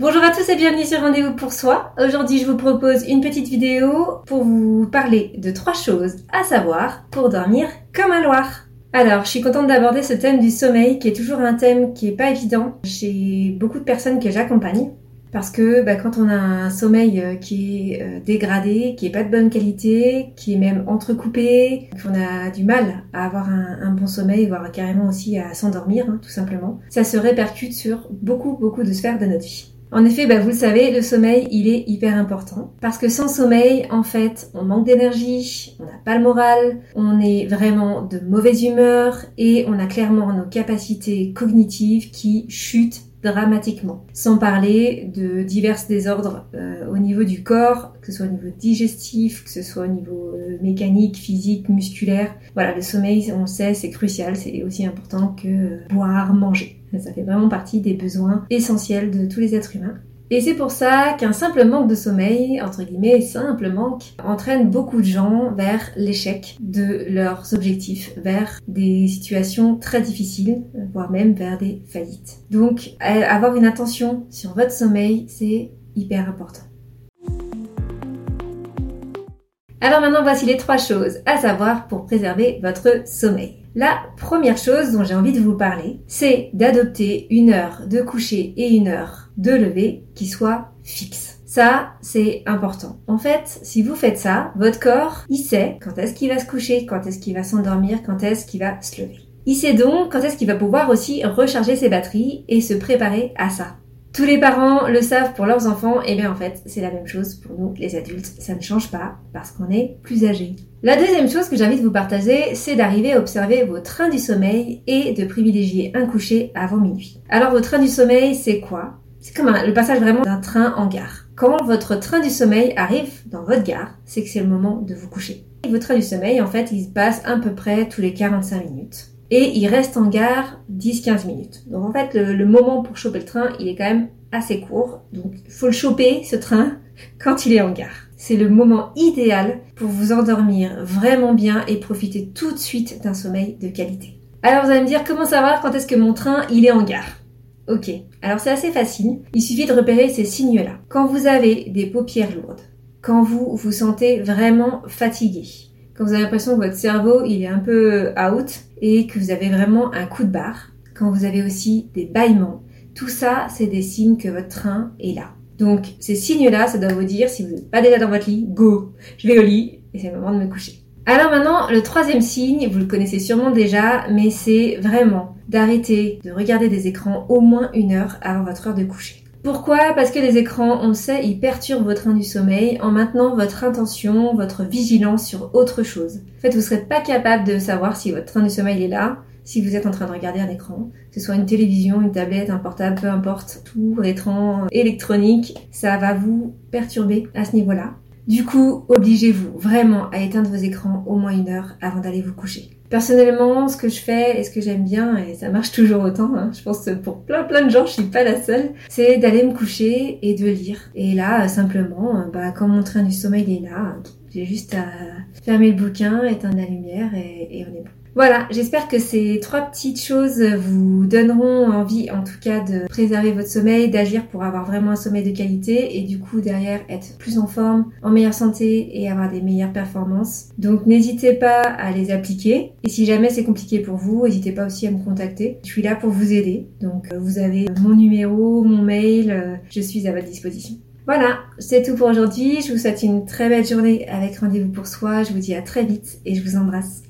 Bonjour à tous et bienvenue sur Rendez-vous pour soi. Aujourd'hui, je vous propose une petite vidéo pour vous parler de trois choses à savoir pour dormir comme un loir. Alors, je suis contente d'aborder ce thème du sommeil qui est toujours un thème qui est pas évident chez beaucoup de personnes que j'accompagne. Parce que bah, quand on a un sommeil euh, qui est euh, dégradé, qui est pas de bonne qualité, qui est même entrecoupé, qu'on a du mal à avoir un, bon sommeil, voire carrément aussi à s'endormir, hein, tout simplement, ça se répercute sur beaucoup, beaucoup de sphères de notre vie. En effet, bah, vous le savez, le sommeil, il est hyper important. Parce que sans sommeil, en fait, on manque d'énergie, on n'a pas le moral, on est vraiment de mauvaise humeur et on a clairement nos capacités cognitives qui chutent dramatiquement. Sans parler de divers désordres euh, au niveau du corps, que ce soit au niveau digestif, que ce soit au niveau euh, mécanique, physique, musculaire. Voilà, le sommeil, on le sait, c'est crucial, c'est aussi important que euh, boire, manger. Ça fait vraiment partie des besoins essentiels de tous les êtres humains. Et c'est pour ça qu'un simple manque de sommeil, entre guillemets, simple manque, entraîne beaucoup de gens vers l'échec de leurs objectifs, vers des situations très difficiles, voire même vers des faillites. Donc, avoir une attention sur votre sommeil, c'est hyper important. Alors maintenant, voici les trois choses à savoir pour préserver votre sommeil. La première chose dont j'ai envie de vous parler, c'est d'adopter une heure de coucher et une heure de lever qui soit fixe. Ça, c'est important. En fait, si vous faites ça, votre corps, il sait quand est-ce qu'il va se coucher, quand est-ce qu'il va s'endormir, quand est-ce qu'il va se lever. Il sait donc quand est-ce qu'il va pouvoir aussi recharger ses batteries et se préparer à ça. Tous les parents le savent pour leurs enfants, et bien en fait, c'est la même chose pour nous, les adultes. Ça ne change pas parce qu'on est plus âgé. La deuxième chose que de vous partager, c'est d'arriver à observer vos trains du sommeil et de privilégier un coucher avant minuit. Alors, vos trains du sommeil, c'est quoi? C'est comme le passage vraiment d'un train en gare. Quand votre train du sommeil arrive dans votre gare, c'est que c'est le moment de vous coucher. Et votre train du sommeil, en fait, il se passe à peu près tous les 45 minutes et il reste en gare 10-15 minutes. Donc en fait, le, moment pour choper le train, il est quand même assez court. Donc il faut le choper, ce train, quand il est en gare. C'est le moment idéal pour vous endormir vraiment bien et profiter tout de suite d'un sommeil de qualité. Alors vous allez me dire comment savoir quand est-ce que mon train il est en gare? Ok, alors c'est assez facile. Il suffit de repérer ces signes-là. Quand vous avez des paupières lourdes, quand vous vous sentez vraiment fatigué, quand vous avez l'impression que votre cerveau il est un peu out et que vous avez vraiment un coup de barre, quand vous avez aussi des bâillements, tout ça c'est des signes que votre train est là. Donc ces signes-là, ça doit vous dire si vous n'êtes pas déjà dans votre lit, go, je vais au lit et c'est le moment de me coucher. Alors maintenant, le troisième signe, vous le connaissez sûrement déjà, mais c'est vraiment d'arrêter de regarder des écrans au moins une heure avant votre heure de coucher. Pourquoi? Parce que les écrans, on le sait, ils perturbent votre train du sommeil en maintenant votre intention, votre vigilance sur autre chose. En fait, vous ne serez pas capable de savoir si votre train du sommeil est là, si vous êtes en train de regarder un écran, que ce soit une télévision, une tablette, un portable, peu importe, tout écran électronique, ça va vous perturber à ce niveau-là. Du coup, obligez-vous vraiment à éteindre vos écrans au moins une heure avant d'aller vous coucher. Personnellement, ce que je fais et ce que j'aime bien, et ça marche toujours autant, hein, je pense que pour plein plein de gens, je suis pas la seule, c'est d'aller me coucher et de lire. Et là, simplement, bah, quand mon train du sommeil est là, j'ai juste à fermer le bouquin, éteindre la lumière et, et on est bon. Voilà, j'espère que ces trois petites choses vous donneront envie en tout cas de préserver votre sommeil, d'agir pour avoir vraiment un sommeil de qualité et du coup derrière être plus en forme, en meilleure santé et avoir des meilleures performances. Donc n'hésitez pas à les appliquer et si jamais c'est compliqué pour vous, n'hésitez pas aussi à me contacter. Je suis là pour vous aider. Donc euh, vous avez mon numéro, mon mail, euh, je suis à votre disposition. Voilà, c'est tout pour aujourd'hui. Je vous souhaite une très belle journée avec Rendez-vous pour soi. Je vous dis à très vite et je vous embrasse.